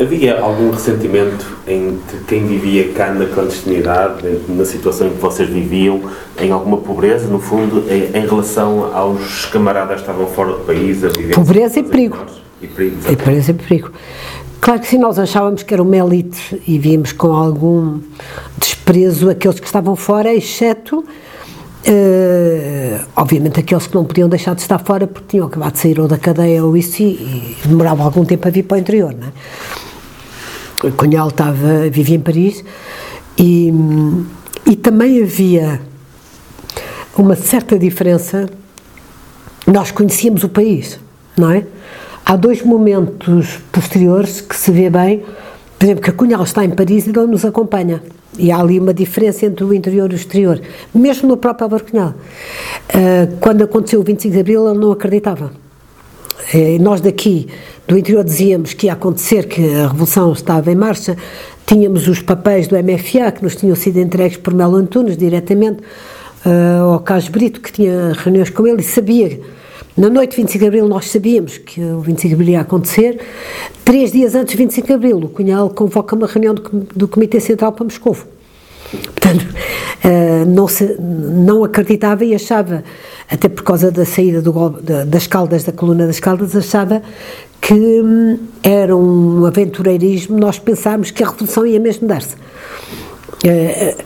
Havia algum ressentimento entre quem vivia cá na clandestinidade, na situação em que vocês viviam, em alguma pobreza, no fundo, em, em relação aos camaradas que estavam fora do país a viver? Pobreza e perigo. E perigo. E pobreza e perigo. Claro que sim, nós achávamos que era uma elite e víamos com algum desprezo aqueles que estavam fora, exceto Uh, obviamente aqueles que não podiam deixar de estar fora porque tinham acabado de sair ou da cadeia ou isso e, e demorava algum tempo a vir para o interior, não é? Cunhal estava, vivia em Paris e, e também havia uma certa diferença, nós conhecíamos o país, não é? Há dois momentos posteriores que se vê bem, por exemplo, que Cunhal está em Paris e não nos acompanha. E há ali uma diferença entre o interior e o exterior, mesmo no próprio Álvaro Cunhal. Uh, quando aconteceu o 25 de Abril, ele não acreditava. Uh, nós daqui, do interior, dizíamos que ia acontecer, que a Revolução estava em marcha, tínhamos os papéis do MFA que nos tinham sido entregues por Melo Antunes diretamente uh, ao Carlos Brito, que tinha reuniões com ele e sabia na noite de 25 de Abril nós sabíamos que o 25 de Abril ia acontecer. Três dias antes de 25 de Abril, o Cunhal convoca uma reunião do, Comitê Central para Moscou. Portanto, uh, não, se, não acreditava e achava, até por causa da saída do, da, das caldas, da coluna das caldas, achava que hum, era um aventureirismo nós pensarmos que a revolução ia mesmo dar-se. Uh,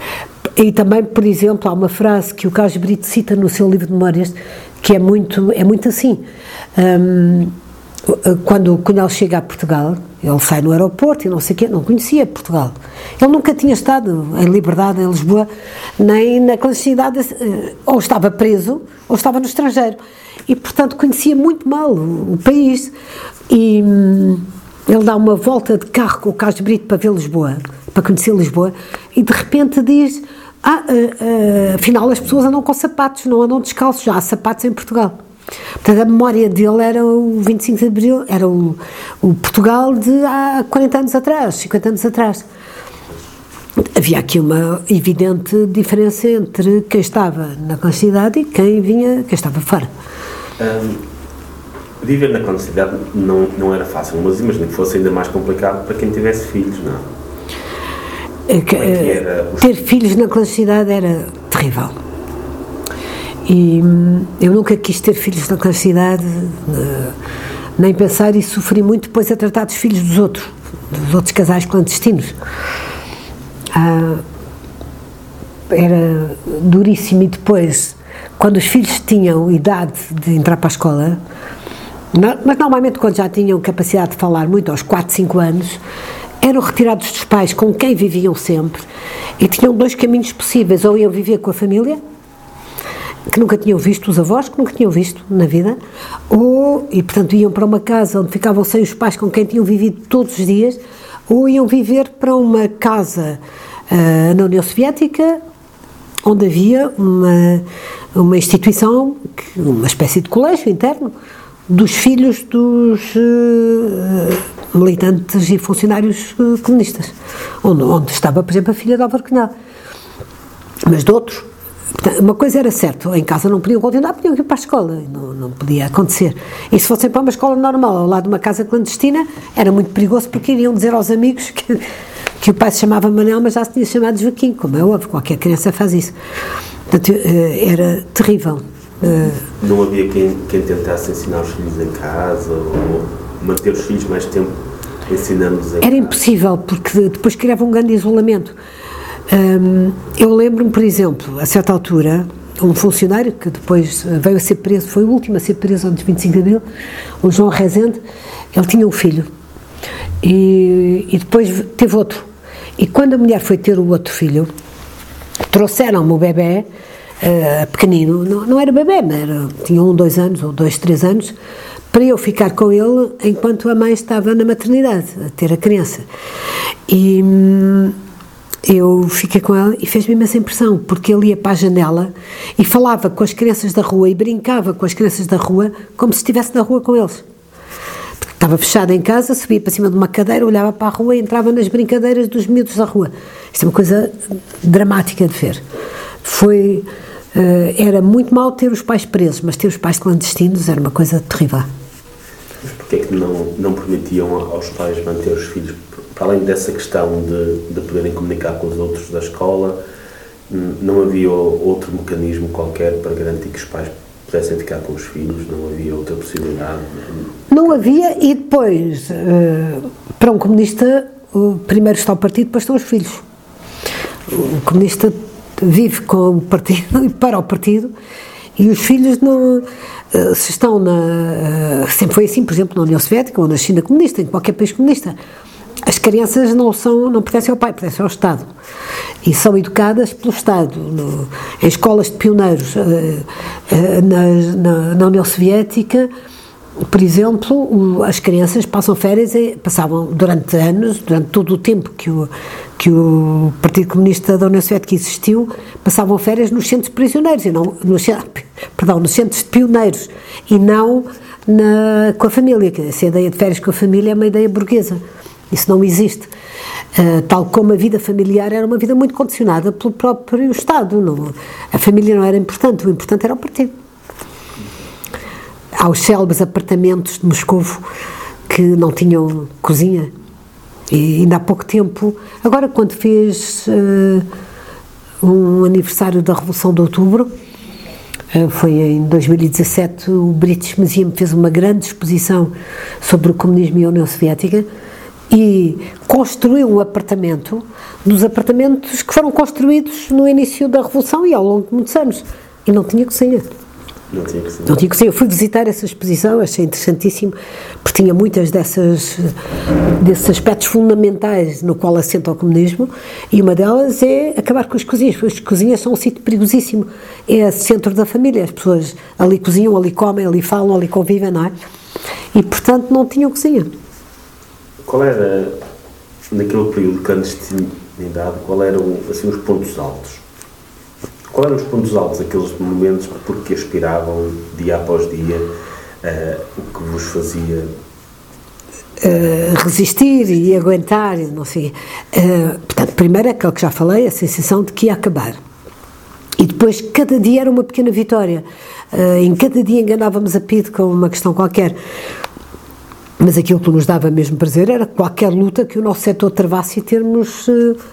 e também, por exemplo, há uma frase que o Carlos Brito cita no seu livro de memórias, que é muito, é muito assim. Um, quando, quando ele chega a Portugal, ele sai no aeroporto e não sei o quê, não conhecia Portugal. Ele nunca tinha estado em liberdade em Lisboa, nem na clandestinidade, eh, ou estava preso, ou estava no estrangeiro. E, portanto, conhecia muito mal o, o país. E hum, ele dá uma volta de carro com o Carlos Brito para ver Lisboa, para conhecer Lisboa, e de repente diz ah, uh, uh, afinal as pessoas andam com sapatos, não andam descalços, já há sapatos em Portugal. Portanto, a memória dele era o 25 de Abril, era o, o Portugal de há 40 anos atrás, 50 anos atrás. Havia aqui uma evidente diferença entre quem estava na clandestinidade e quem vinha, quem estava fora. Um, viver na clandestinidade não, não era fácil, mas imagino que fosse ainda mais complicado para quem tivesse filhos, não é? Que, é ter filhos na clandestinidade era terrível. E hum, eu nunca quis ter filhos na clandestinidade, eh, nem pensar, e sofri muito depois a tratar dos filhos dos outros, dos outros casais clandestinos. Ah, era duríssimo e depois, quando os filhos tinham idade de entrar para a escola, mas normalmente quando já tinham capacidade de falar muito, aos 4, 5 anos, eram retirados dos pais com quem viviam sempre e tinham dois caminhos possíveis: ou iam viver com a família, que nunca tinham visto, os avós que nunca tinham visto na vida, ou, e portanto iam para uma casa onde ficavam sem os pais com quem tinham vivido todos os dias, ou iam viver para uma casa uh, na União Soviética, onde havia uma, uma instituição, uma espécie de colégio interno, dos filhos dos. Uh, militantes e funcionários uh, comunistas, onde, onde, estava, por exemplo, a filha de Álvaro Cunhal. Mas de outros. Uma coisa era certa, em casa não podiam continuar, podiam ir para a escola, não, não podia acontecer. E se fossem para uma escola normal, ao lado de uma casa clandestina, era muito perigoso porque iriam dizer aos amigos que, que o pai se chamava Manel, mas já se tinha chamado Joaquim, como é óbvio, qualquer criança faz isso. Portanto, uh, era terrível. Uh, não havia quem, quem tentasse ensinar os filhos em casa ou manter os filhos mais tempo ensinando-nos Era impossível, porque depois criava um grande isolamento. Eu lembro-me, por exemplo, a certa altura, um funcionário que depois veio a ser preso, foi o último a ser preso antes de 25 de abril, o João Rezende, ele tinha um filho e, e depois teve outro. E quando a mulher foi ter o outro filho, trouxeram-me o bebê, uh, pequenino, não, não era bebê, mas era, tinha um, dois anos, ou dois, três anos, para eu ficar com ele enquanto a mãe estava na maternidade, a ter a criança. E hum, eu fiquei com ela e fez-me imensa impressão, porque ele ia para a janela e falava com as crianças da rua e brincava com as crianças da rua como se estivesse na rua com eles. estava fechado em casa, subia para cima de uma cadeira, olhava para a rua e entrava nas brincadeiras dos miúdos da rua. Isto é uma coisa dramática de ver. Foi. Uh, era muito mal ter os pais presos, mas ter os pais clandestinos era uma coisa terrível. Porque é que não, não permitiam aos pais manter os filhos, para além dessa questão de, de poderem comunicar com os outros da escola, não havia outro mecanismo qualquer para garantir que os pais pudessem ficar com os filhos, não havia outra possibilidade? Não havia, e depois, eh, para um comunista, primeiro está o partido, depois estão os filhos. O comunista vive com o partido e para o partido, e os filhos não. Eh, se estão na. Eh, sempre foi assim, por exemplo, na União Soviética ou na China comunista, em qualquer país comunista. As crianças não são, não pertencem ao pai, pertencem ao Estado. E são educadas pelo Estado. No, em escolas de pioneiros eh, na, na, na União Soviética, por exemplo, as crianças passam férias, passavam durante anos, durante todo o tempo que o, que o Partido Comunista da União Soviética existiu, passavam férias nos centros prisioneiros, e não, nos, perdão, nos centros de pioneiros, e não na, com a família. Essa ideia de férias com a família é uma ideia burguesa. Isso não existe. Uh, tal como a vida familiar era uma vida muito condicionada pelo próprio Estado. Não, a família não era importante, o importante era o partido. Há os célebres apartamentos de Moscovo que não tinham cozinha e ainda há pouco tempo, agora quando fez uh, um aniversário da Revolução de Outubro, uh, foi em 2017, o British Museum fez uma grande exposição sobre o comunismo e a União Soviética e construiu um apartamento dos apartamentos que foram construídos no início da Revolução e ao longo de muitos anos. E não tinha cozinha. Não tinha que ser. Não tinha que ser. Eu fui visitar essa exposição, achei interessantíssimo, porque tinha muitas dessas, desses aspectos fundamentais no qual assenta o comunismo, e uma delas é acabar com as cozinhas, porque as cozinhas são um sítio perigosíssimo. É centro da família, as pessoas ali cozinham, ali comem, ali falam, ali convivem, não é? E, portanto, não tinham cozinha. Qual era, naquele período de clandestinidade, qual eram, assim, os pontos altos? Qual eram os pontos altos, aqueles momentos porque aspiravam dia após dia, uh, o que vos fazia Uh, resistir e aguentar, não sei. Uh, portanto, primeiro aquilo que já falei, a sensação de que ia acabar. E depois, cada dia era uma pequena vitória. Uh, em cada dia enganávamos a PID com uma questão qualquer. Mas aquilo que nos dava mesmo prazer era qualquer luta que o nosso setor travasse e termos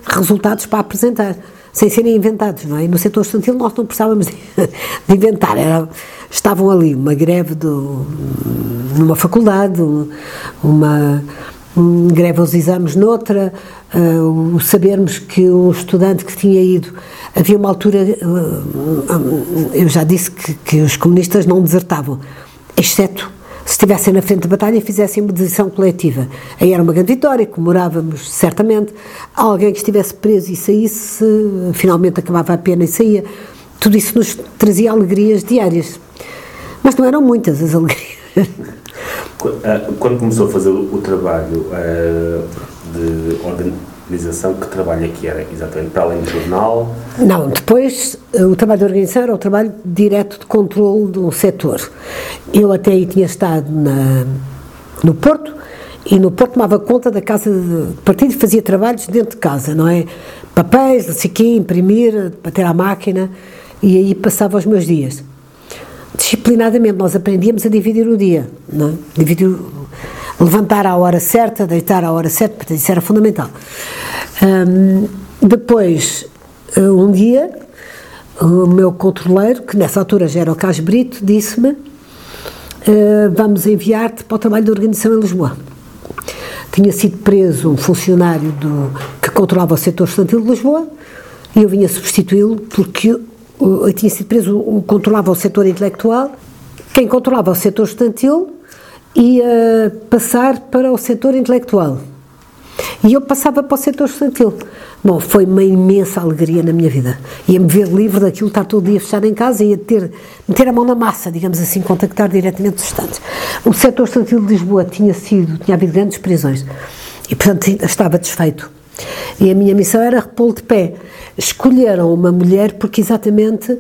resultados para apresentar sem serem inventados, não é? E no setor estudantil nós não precisávamos de, de inventar, era, estavam ali uma greve do, numa faculdade, uma, greve aos exames noutra, uh, sabermos que um estudante que tinha ido, havia uma altura, uh, eu já disse que, que os comunistas não desertavam, exceto se estivessem na frente da batalha e fizessem uma decisão coletiva. Aí era uma grande vitória, comemorávamos certamente. Alguém que estivesse preso e saísse, finalmente acabava a pena e saía. Tudo isso nos trazia alegrias diárias. Mas não eram muitas as alegrias. Ah, quando começou a fazer o trabalho ah, de que trabalho que era exatamente? Para além do jornal? Não, depois eh, o trabalho de organização era o trabalho direto de controle do setor. Eu até aí tinha estado na, no Porto e no Porto tomava conta da casa de partido fazia trabalhos dentro de casa, não é? Papéis, não sei o quê, imprimir, bater à máquina e aí passava os meus dias. Disciplinadamente nós aprendíamos a dividir o dia, não é? Dividir levantar à hora certa, deitar à hora certa, portanto, isso era fundamental. Um, depois, eh, um dia, o meu controleiro, que nessa altura já era o Cas Brito, disse-me: uh, Vamos enviar-te para o trabalho de organização em Lisboa. Tinha sido preso um funcionário do, que controlava o setor estudantil de Lisboa e eu vinha substituí-lo porque eu, eu tinha sido preso, controlava o setor intelectual. Quem controlava o setor estudantil ia passar para o setor intelectual. E eu passava para o setor estudantil. Bom, foi uma imensa alegria na minha vida. Ia-me ver livre daquilo, estar todo dia fechado em casa, ia ter, meter a mão na massa, digamos assim, contactar diretamente os estudantes. O setor estudantil de Lisboa tinha sido, tinha havido grandes prisões e, portanto, estava desfeito. E a minha missão era repô-lo de pé. Escolheram uma mulher porque exatamente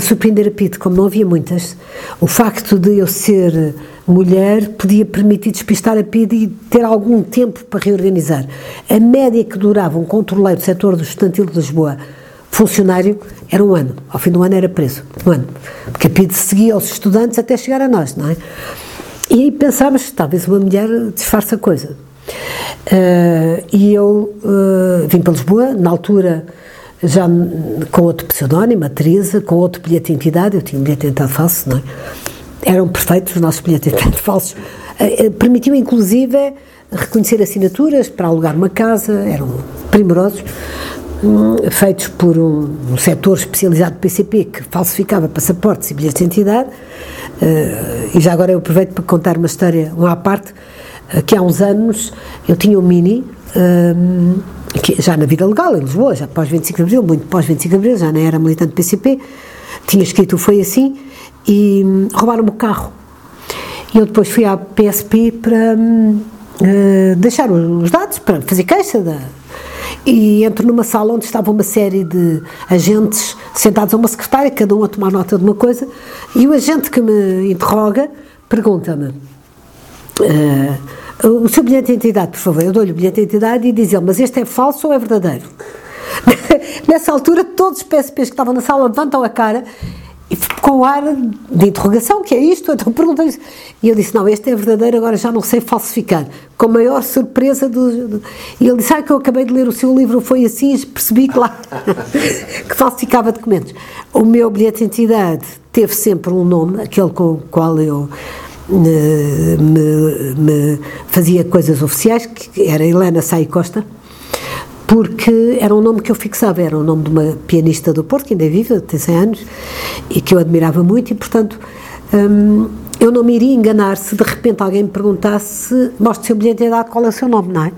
surpreender a Pete, como não havia muitas. O facto de eu ser mulher podia permitir despistar a PID e ter algum tempo para reorganizar. A média que durava um controleiro do setor do estudantil de Lisboa, funcionário, era um ano. Ao fim do ano era preso. Um ano. Porque a PID seguia aos estudantes até chegar a nós, não é? E aí pensámos, talvez uma mulher disfarça a coisa. Uh, e eu uh, vim para Lisboa, na altura já com outro pseudónimo, a Teresa, com outro bilhete de identidade, eu tinha um bilhete de identidade falso, não é? Eram perfeitos os nossos bilhetes de identidade falsos. Uh, permitiu, inclusive, reconhecer assinaturas para alugar uma casa, eram primorosos, um, feitos por um, um setor especializado do PCP que falsificava passaportes e bilhetes de identidade. Uh, e já agora eu aproveito para contar uma história, uma à parte, que há uns anos eu tinha um Mini, uh, que, já na vida legal, em Lisboa, já pós 25 de Abril, muito pós 25 de Abril, já nem era militante do PCP, tinha escrito Foi Assim, e um, roubaram-me o carro. E eu depois fui à PSP para um, deixar os dados, para fazer queixa da, e entro numa sala onde estava uma série de agentes sentados a uma secretária, cada um a tomar nota de uma coisa, e o agente que me interroga pergunta-me. Uh, o seu bilhete de identidade, por favor. Eu dou-lhe o bilhete de identidade e diz ele, mas este é falso ou é verdadeiro? Nessa altura, todos os PSPs que estavam na sala levantam a cara e com ar de interrogação, que é isto? Então perguntam isso. E eu disse, não, este é verdadeiro, agora já não sei falsificar. Com a maior surpresa do... do... E ele disse, ah, que eu acabei de ler o seu livro, foi assim, percebi que lá, que falsificava documentos. O meu bilhete de identidade teve sempre um nome, aquele com o qual eu me, me, fazia coisas oficiais, que era Helena Sai Costa, porque era um nome que eu fixava, era o nome de uma pianista do Porto, que ainda é viva, tem 100 anos, e que eu admirava muito, e portanto hum, eu não me iria enganar se de repente alguém me perguntasse, mostre o seu bilhete de idade, qual é o seu nome, não é?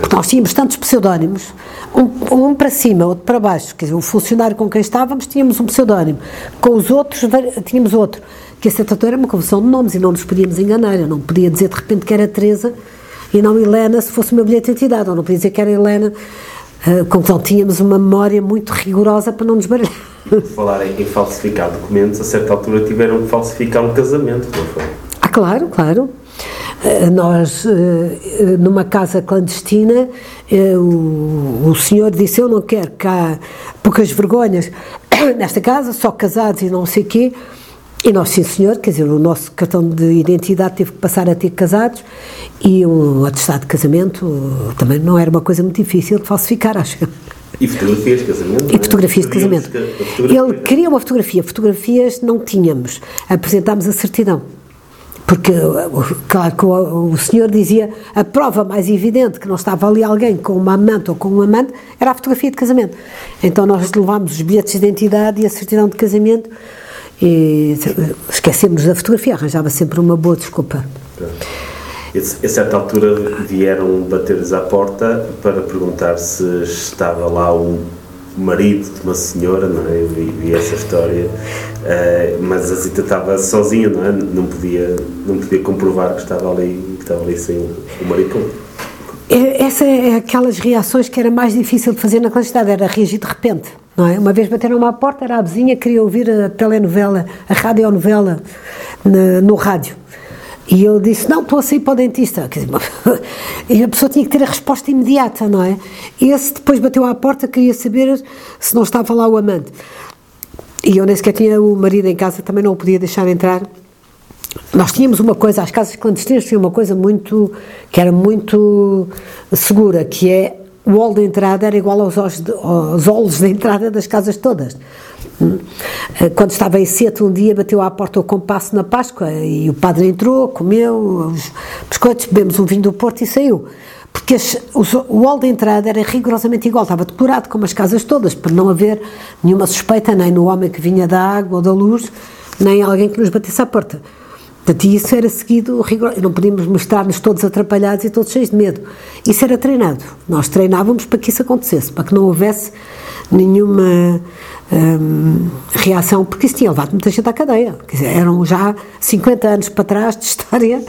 Porque nós tínhamos tantos pseudónimos, um, um, para cima, outro para baixo, quer dizer, o funcionário com quem estávamos tínhamos um pseudónimo, com os outros tínhamos outro, que a certa altura era uma confusão de nomes e não nos podíamos enganar, eu não podia dizer de repente que era Teresa e não Helena se fosse o meu bilhete de identidade, ou não podia dizer que era Helena, uh, com que tínhamos uma memória muito rigorosa para não nos baralhar. Falar em, em falsificar documentos, a certa altura tiveram que falsificar um casamento, não foi? Ah, claro, claro. Uh, nós, uh, numa casa clandestina, o, o senhor disse: Eu não quero cá poucas vergonhas nesta casa, só casados e não sei o quê. E nós, sim senhor, quer dizer, o nosso cartão de identidade teve que passar a ter casados e um atestado de casamento também não era uma coisa muito difícil de falsificar, acho. E fotografias de casamento? E é? fotografias de casamento. Ele queria uma fotografia, fotografias não tínhamos, apresentámos a certidão. Porque, claro que o, o, senhor dizia a prova mais evidente que não estava ali alguém com uma amante ou com um amante era a fotografia de casamento. Então nós levámos os bilhetes de identidade e a certidão de casamento e esquecemos da fotografia, arranjava sempre uma boa desculpa. A certa altura vieram bater-lhes à porta para perguntar se estava lá o marido de uma senhora, não é? Eu vi, vi essa história, uh, mas a Zita estava sozinha, não é? Não podia, não podia comprovar que estava ali, que estava ali sem o marido. É, essa é aquelas reações que era mais difícil de fazer na clandestinidade, era reagir de repente. Não é? Uma vez bateram-me à porta, era a vizinha, queria ouvir a telenovela, a radionovela no, no rádio. E eu disse, não, estou a sair para o dentista. E a pessoa tinha que ter a resposta imediata, não é? Esse depois bateu à porta, queria saber se não estava lá o amante. E eu nem sequer tinha o marido em casa, também não o podia deixar entrar. Nós tínhamos uma coisa, as casas clandestinas tinham uma coisa muito, que era muito segura, que é o hall de entrada era igual aos, aos, aos de entrada das casas todas. Hum? Eh, quando estava em Seto, um dia bateu à porta o compasso na Páscoa e o padre entrou, comeu os biscoitos, bebemos um vinho do Porto e saiu. Porque as, o hall de entrada era rigorosamente igual, estava decorado como as casas todas, para não haver nenhuma suspeita nem no homem que vinha da água ou da luz, nem alguém que nos batesse à porta. Portanto, isso era seguido rigoroso. Não podíamos mostrar-nos todos atrapalhados e todos cheios de medo. Isso era treinado. Nós treinávamos para que isso acontecesse, para que não houvesse nenhuma hum, reação, porque isso tinha levado muita gente à cadeia. Quer dizer, eram já 50 anos para trás de história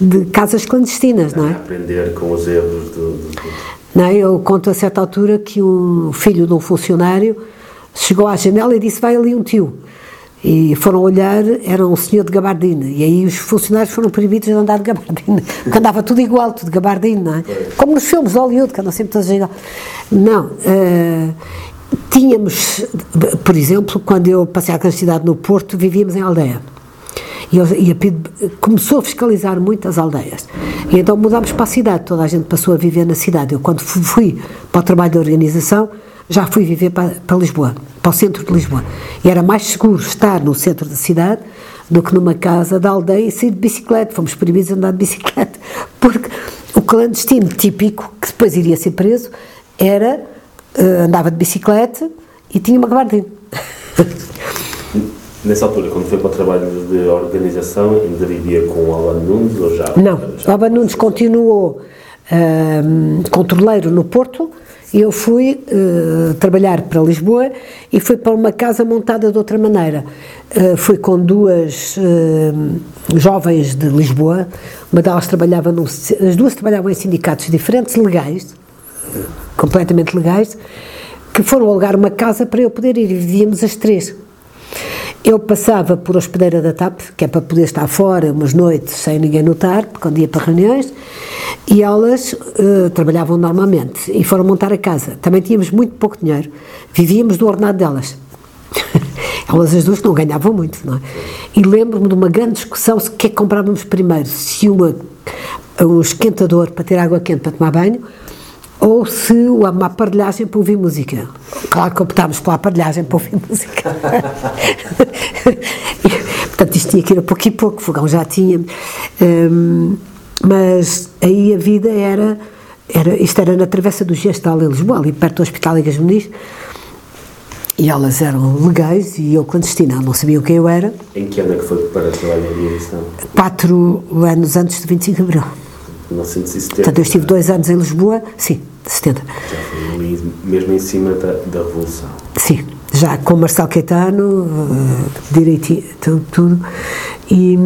de casas clandestinas, não é? Aprender com os erros do. do... Não, eu conto a certa altura que um filho de um funcionário chegou à janela e disse: Vai ali um tio. E foram olhar, era um senhor de gabardina. E aí os funcionários foram proibidos de andar de gabardina. Porque andava tudo igual, tudo de gabardina, não é? Como nos filmes de Hollywood, que andam sempre todos igual. Não. Uh, tínhamos, por exemplo, quando eu passei a clandestinidade no Porto, vivíamos em aldeia. E, e a PID começou a fiscalizar muitas aldeias. E então mudámos para a cidade, toda a gente passou a viver na cidade. Eu, quando fui para o trabalho de organização, já fui viver para, para Lisboa, para o centro de Lisboa. E era mais seguro estar no centro da cidade do que numa casa da aldeia e sair de bicicleta. Fomos proibidos de andar de bicicleta, porque o clandestino típico, que depois iria ser preso, era, uh, andava de bicicleta e tinha uma gabardina. Nessa altura, quando foi para o trabalho de organização, ainda vivia com o Alban Nunes ou já? Não, já... o Alban Nunes continuou uh, controleiro no Porto, eu fui uh, trabalhar para Lisboa e fui para uma casa montada de outra maneira. Uh, fui com duas uh, jovens de Lisboa, uma delas trabalhava num, as duas trabalhavam em sindicatos diferentes, legais, completamente legais, que foram alugar uma casa para eu poder ir vivíamos as três. Eu passava por hospedeira da TAP, que é para poder estar fora umas noites sem ninguém notar, quando ia para reuniões, e elas uh, trabalhavam normalmente e foram montar a casa. Também tínhamos muito pouco dinheiro, vivíamos do ordenado delas. elas as duas não ganhavam muito, não é? E lembro-me de uma grande discussão se o que é que comprávamos primeiro, se uma, um esquentador para ter água quente para tomar banho ou se uma aparelhagem para ouvir música. Claro que optámos pela aparelhagem para ouvir música. Portanto, isto tinha que ir a pouco e pouco, fogão já tinha. Um, mas aí a vida era, era. Isto era na Travessa do Gestal em Lisboa, ali perto do Hospital Ligas Muniz. E elas eram legais e eu clandestina, não sabiam quem eu era. Em que ano é que foi para trabalhar em aviação? Quatro anos antes de 25 de Abril. 1970. Portanto, eu estive dois anos em Lisboa, sim, 70. Já foi mesmo em cima da, da Revolução. Sim, já com Marcelo Caetano, uh, direitinho, tudo. tudo. E.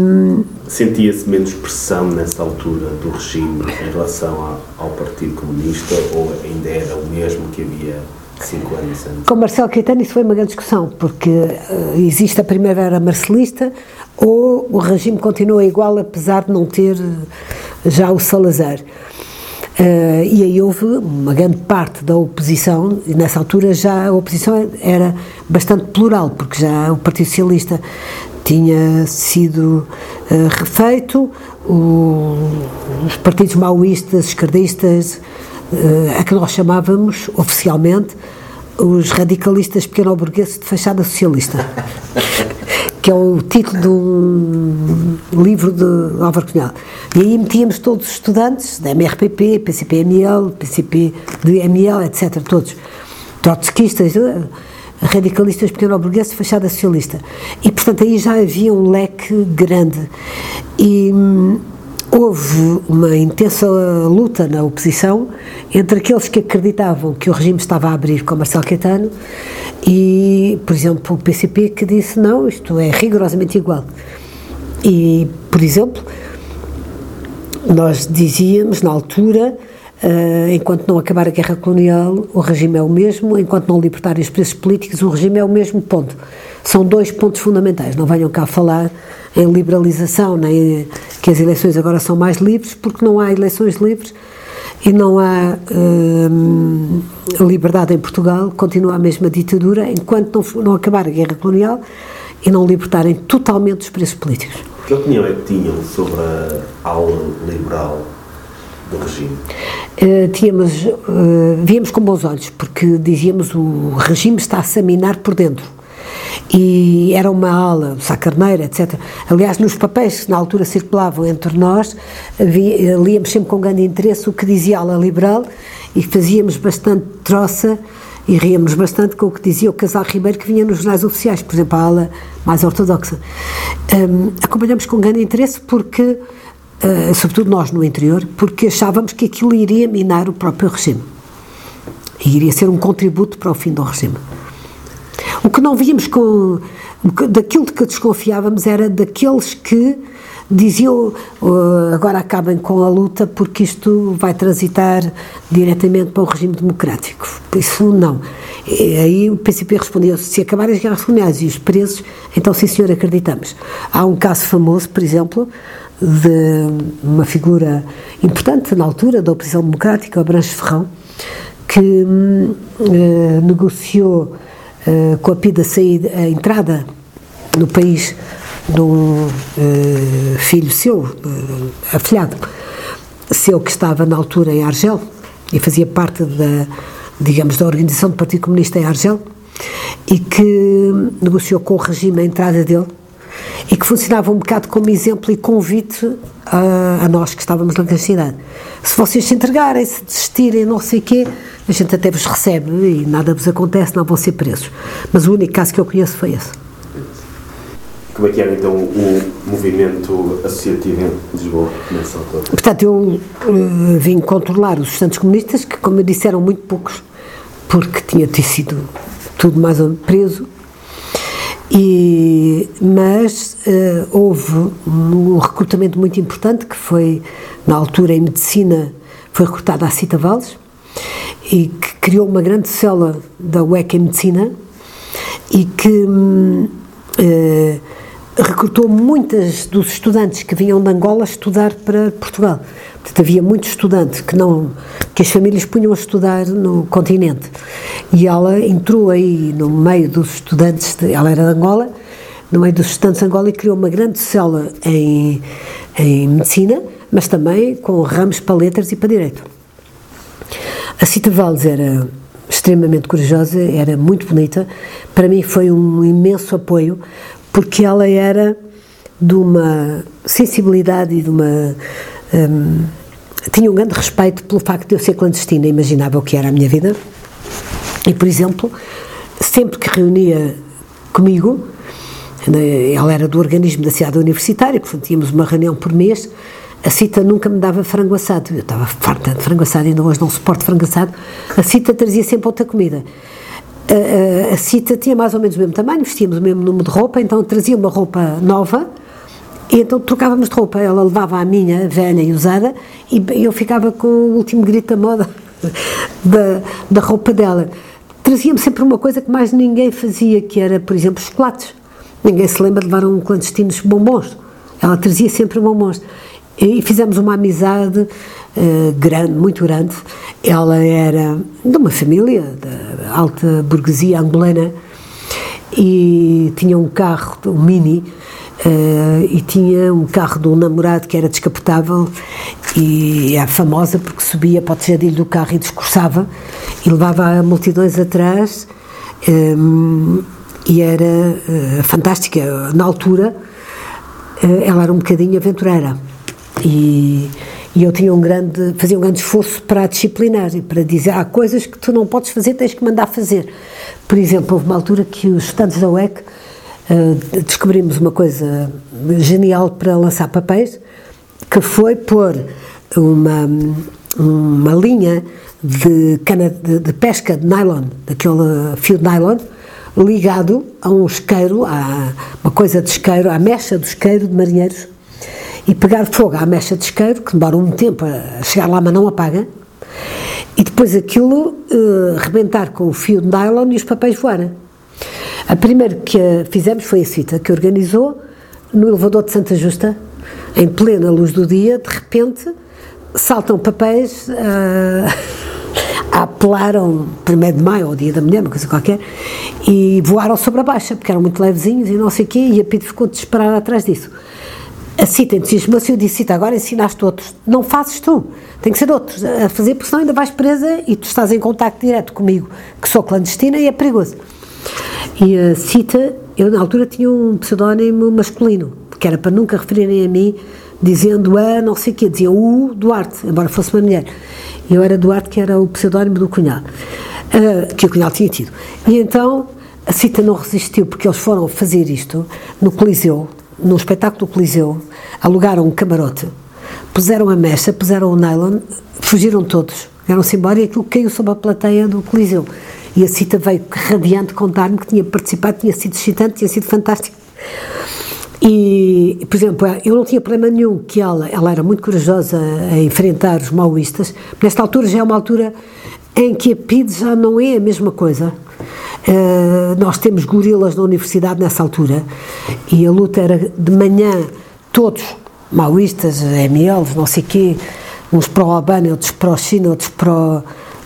Sentia-se menos pressão nessa altura do regime em relação ao, ao Partido Comunista ou ainda era o mesmo que havia cinco anos antes? Com Marcelo Caetano isso foi uma grande discussão, porque uh, existe a primavera marcelista ou o regime continua igual apesar de não ter já o Salazar. Uh, e aí houve uma grande parte da oposição, e nessa altura já a oposição era bastante plural, porque já o Partido Socialista tinha sido uh, refeito, o, os partidos maoístas, esquerdistas, uh, a que nós chamávamos oficialmente os radicalistas pequeno-burgueses de fachada socialista. que é o título de um livro de Álvaro Cunhal. E aí metíamos todos os estudantes da MRPP, PCPML, PCP de ML, etc., todos, trotskistas, eh, radicalistas pequeno-burgueses, fachada socialista. E, portanto, aí já havia um leque grande. E hum, houve uma intensa luta na oposição entre aqueles que acreditavam que o regime estava a abrir com Marcelo Caetano e, por exemplo, o PCP que disse não, isto é rigorosamente igual. E, por exemplo, nós dizíamos na altura, uh, enquanto não acabar a guerra colonial, o regime é o mesmo, enquanto não libertarem os presos políticos, o regime é o mesmo ponto. São dois pontos fundamentais. Não venham cá falar em liberalização, nem que as eleições agora são mais livres, porque não há eleições livres e não há hum, liberdade em Portugal, continua a mesma ditadura, enquanto não, não acabar a guerra colonial e não libertarem totalmente os presos políticos. Que opinião é que tinham sobre a aula liberal do regime? Uh, tínhamos, uh, víamos com bons olhos, porque dizíamos o regime está-se a minar por dentro e era uma aula, Sá Carneiro, etc. Aliás, nos papéis que na altura circulavam entre nós, havia, líamos sempre com grande interesse o que dizia a ala liberal e fazíamos bastante troça e ríamos bastante com o que dizia o Casal Ribeiro que vinha nos jornais oficiais, por exemplo, a ala mais ortodoxa. Um, acompanhamos com grande interesse porque, uh, sobretudo nós no interior, porque achávamos que aquilo iria minar o próprio regime e iria ser um contributo para o fim do regime. O que não víamos com. Daquilo de que desconfiávamos era daqueles que diziam uh, agora acabem com a luta porque isto vai transitar diretamente para o regime democrático. Isso não. E aí o PCP respondeu: se acabarem as guerras coloniais e os presos, então sim, senhor, acreditamos. Há um caso famoso, por exemplo, de uma figura importante na altura da oposição democrática, o Branche Ferrão, que uh, negociou uh, com a PIDA saída, a entrada no país de um uh, filho seu, uh, afilhado, seu que estava na altura em Argel e fazia parte da, digamos, da organização do Partido Comunista em Argel e que negociou com o regime a entrada dele e que funcionava um bocado como exemplo e convite a, a nós que estávamos na clandestinidade. Se vocês se entregarem, se desistirem, não sei o quê, a gente até vos recebe e nada vos acontece, não vão ser presos. Mas o único caso que eu conheço foi esse. Como é que era então o movimento associativo em Lisboa nessa altura? Portanto, eu uh, vim controlar os estudantes comunistas, que, como eu disse, eram muito poucos, porque tinha sido tudo mais preso. E, mas uh, houve um recrutamento muito importante que foi, na altura, em medicina, foi recrutada a Cita Valles e que criou uma grande célula da UEC em medicina e que uh, recrutou muitas dos estudantes que vinham de Angola estudar para Portugal. Portanto, havia muitos estudantes que não que as famílias punham a estudar no continente. E ela entrou aí no meio dos estudantes, de, ela era de Angola, no meio dos estudantes de Angola e criou uma grande célula em, em medicina, mas também com ramos para letras e para direito. A Cita Valles era extremamente corajosa, era muito bonita. Para mim foi um imenso apoio, porque ela era de uma sensibilidade e de uma. Um, tinha um grande respeito pelo facto de eu ser clandestina, imaginava o que era a minha vida. E, por exemplo, sempre que reunia comigo, né, ela era do organismo da cidade universitária, portanto, tínhamos uma reunião por mês. A Cita nunca me dava frango assado. Eu estava farta de frango assado, ainda hoje não suporto frango assado. A Cita trazia sempre outra comida a, Cita tinha mais ou menos o mesmo tamanho, vestíamos o mesmo número de roupa, então trazia uma roupa nova e então trocávamos de roupa. Ela levava a minha, velha e usada, e eu ficava com o último grito da moda da, da roupa dela. Trazia-me sempre uma coisa que mais ninguém fazia, que era, por exemplo, chocolates. Ninguém se lembra de levar um clandestino bombons. Ela trazia sempre bombons. E fizemos uma amizade uh, grande, muito grande. Ela era de uma família da alta burguesia angolana e tinha um carro, um Mini, uh, e tinha um carro de um namorado que era descapotável e é famosa porque subia para o tejadilho do carro e discursava e levava multidões atrás um, eh, e era uh, fantástica. Na altura, ela era um bocadinho aventureira e, e eu tinha um grande, fazia um grande esforço para a disciplinar e para dizer há coisas que tu não podes fazer, tens que mandar fazer. Por exemplo, houve uma altura que os estudantes da UEC uh, descobrimos uma coisa genial para lançar papéis, que foi pôr uma, uma linha de, cana, de, de pesca de nylon, daquele fio de nylon, ligado a um isqueiro, a uma coisa de isqueiro, à mecha do isqueiro de marinheiros e pegar fogo à mecha de isqueiro, que demora um tempo a chegar lá, mas não apaga, e depois aquilo uh, rebentar com o fio de nylon e os papéis voarem. A primeira que fizemos foi a Cita, que organizou no elevador de Santa Justa, em plena luz do dia, de repente saltam papéis uh, apelaram primeiro de maio, ou dia da mulher, uma coisa qualquer, e voaram sobre a baixa, porque eram muito levezinhos e não sei o quê, e a Pito ficou desesperada atrás disso. Cita entusiasmou-se e eu disse, Cita, agora ensinaste outros. Não fazes tu, tem que ser outros a fazer, porque senão ainda vais presa e tu estás em contato direto comigo, que sou clandestina e é perigoso. E a Cita, eu na altura tinha um pseudónimo masculino, que era para nunca referirem a mim dizendo a não sei o quê, dizia o Duarte, embora fosse uma mulher. Eu era Duarte, que era o pseudónimo do cunhado, uh, que o cunhado tinha tido. E então a Cita não resistiu, porque eles foram fazer isto no Coliseu, no espetáculo do Coliseu, alugaram um camarote, puseram a mecha, puseram o nylon, fugiram todos, vieram-se embora e aquilo caiu sobre a plateia do Coliseu. E a Cita veio radiante contar-me que tinha participado, tinha sido excitante, tinha sido fantástico. E, por exemplo, eu não tinha problema nenhum que ela, ela era muito corajosa a enfrentar os maoístas. Nesta altura já é uma altura em que a PID já não é a mesma coisa. Uh, nós temos gorilas na universidade nessa altura e a luta era de manhã, todos, maoístas, MLs, não sei quê, uns pró-Albânia, outros pró-China, outros pró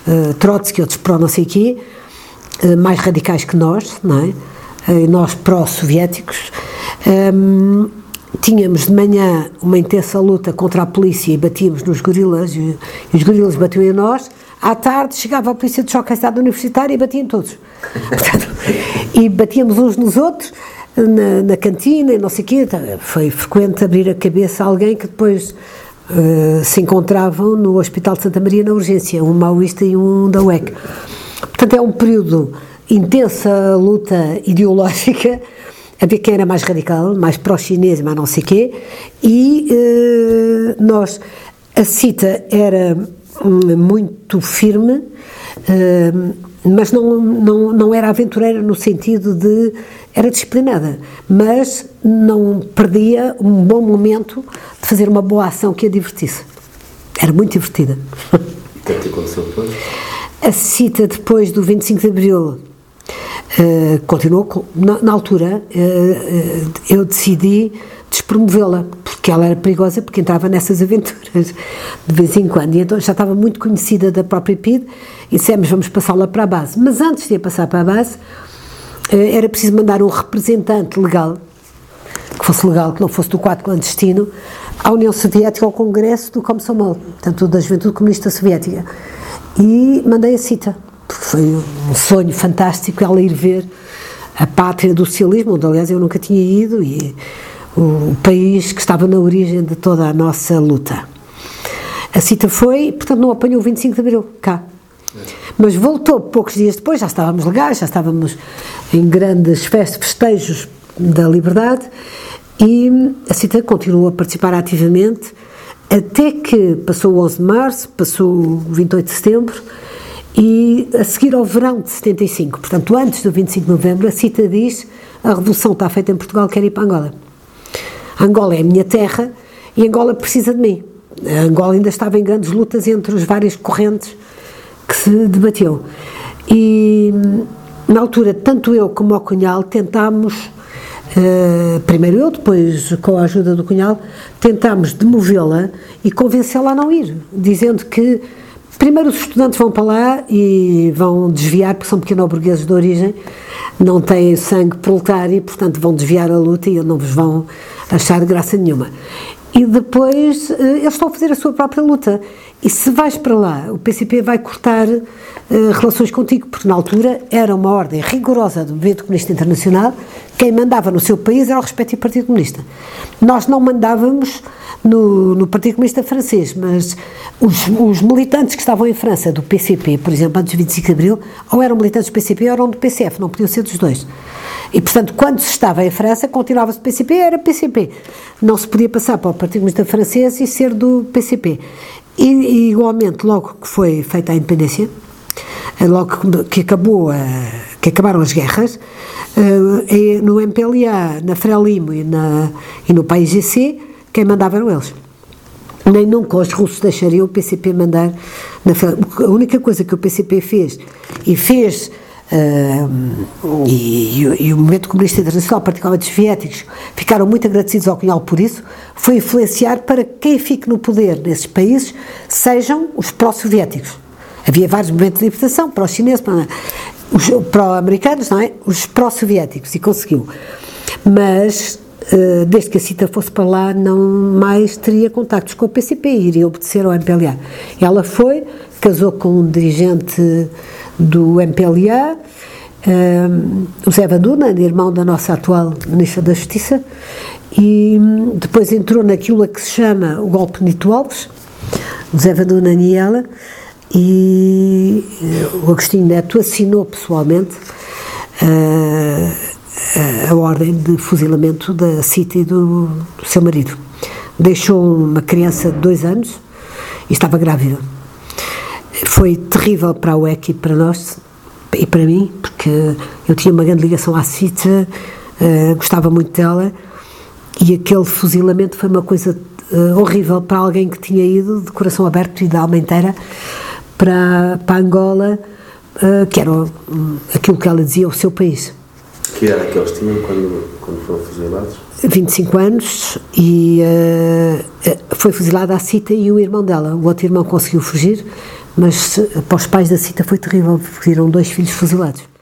uh, Trotsky, outros pró não sei quê, uh, mais radicais que nós, não é? nós pró-soviéticos, um, tínhamos de manhã uma intensa luta contra a polícia e batíamos nos gorilas, e, os gorilas batiam em nós, à tarde chegava a polícia de choque à cidade universitária e batiam todos. Portanto, e batíamos uns nos outros, na, na, cantina e não sei o quê. Então, foi frequente abrir a cabeça a alguém que depois uh, se encontravam no Hospital de Santa Maria na urgência, um maoísta e um da UEC. Portanto, é um período intensa luta ideológica havia quem era mais radical, mais pró-chinês, mas não sei quê, e uh, nós, a CITA era muito firme, uh, mas não, não, não era aventureira no sentido de. era disciplinada, mas não perdia um bom momento de fazer uma boa ação que a divertisse. Era muito divertida. O que é que aconteceu depois? A CITA, depois do 25 de Abril, Uh, continuou, na, na altura, uh, uh, eu decidi despromovê-la, porque ela era perigosa, porque entrava nessas aventuras de vez em quando. E então já estava muito conhecida da própria PID e dissemos, vamos passá-la para a base. Mas antes de a passar para a base, era preciso mandar um representante legal, que fosse legal, que não fosse do quadro clandestino, à União Soviética, ao Congresso do Komsomol, portanto, da Juventude Comunista Soviética. E mandei a cita porque foi um sonho fantástico ela ir ver a pátria do socialismo, onde aliás eu nunca tinha ido, e o país que estava na origem de toda a nossa luta. A cita foi, portanto, não apanhou o 25 de Abril, cá. Mas voltou poucos dias depois, já estávamos legais, já estávamos em grandes festas, festejos da liberdade, e a CITA continuou a participar ativamente até que passou o 11 de março, passou o 28 de setembro, e a seguir ao verão de 75, portanto, antes do 25 de novembro, a CITA diz: a revolução está feita em Portugal, quero ir para Angola. Angola é a minha terra e Angola precisa de mim. A Angola ainda estava em grandes lutas entre os várias correntes que se debatiam. E na altura, tanto eu como o Cunhal tentámos, uh, primeiro eu, depois com a ajuda do Cunhal, tentámos demovê-la e convencê-la a não ir, dizendo que Primeiro, os estudantes vão para lá e vão desviar, porque são pequeno-burgueses de origem, não têm sangue proletário, portanto vão desviar a luta e não vos vão achar graça nenhuma. E depois eh, eles estão a fazer a sua própria luta. E se vais para lá, o PCP vai cortar uh, relações contigo, porque na altura era uma ordem rigorosa do Movimento Comunista Internacional, quem mandava no seu país era o respectivo Partido Comunista. Nós não mandávamos no, no Partido Comunista Francês, mas os, os, militantes que estavam em França, do PCP, por exemplo, antes do 25 de Abril, ou eram militantes do PCP ou eram do PCF, não podiam ser dos dois. E, portanto, quando se estava em França, continuava-se PCP, era PCP. Não se podia passar para o Partido Comunista Francês e ser do PCP. E, igualmente, logo que foi feita a independência, eh, logo que acabou a, que acabaram as guerras, eh, no MPLA, na Frelimo e, na, e no PAIGC, quem mandava eram eles. Nem nunca os russos deixariam o PCP mandar na A única coisa que o PCP fez, e fez, uh, e, e, e, o movimento comunista internacional, particularmente os soviéticos, ficaram muito agradecidos ao Cunhal por isso, foi influenciar para que quem fique no poder nesses países sejam os pró-soviéticos. Havia vários movimentos de libertação, pró-chineses, pró-americanos, não é? Os pró-soviéticos, e conseguiu. Mas eh, desde que a CITA fosse para lá, não mais teria contactos com o PCP, iria obedecer ao MPLA. Ela foi, casou com um dirigente do MPLA, um, eh, o Zé Vanduna, irmão da nossa atual Ministra da Justiça, e depois entrou naquilo que se chama o golpe Nito Alves, o Zé Vanduna e ela, e o Agostinho Neto assinou pessoalmente uh, a ordem de fuzilamento da City do, do seu marido. Deixou uma criança de dois anos e estava grávida. Foi terrível para a UEC e para nós e para mim, porque eu tinha uma grande ligação à City, uh, gostava muito dela e aquele fuzilamento foi uma coisa uh, horrível para alguém que tinha ido de coração aberto e da alma inteira para, para Angola, uh, que era aquilo que ela dizia, o seu país. Que era que eles tinham quando, quando foram fuzilados? 25 anos e uh, foi fuzilada a Cita e o irmão dela. O outro irmão conseguiu fugir, mas para os pais da Cita foi terrível, viram dois filhos fuzilados.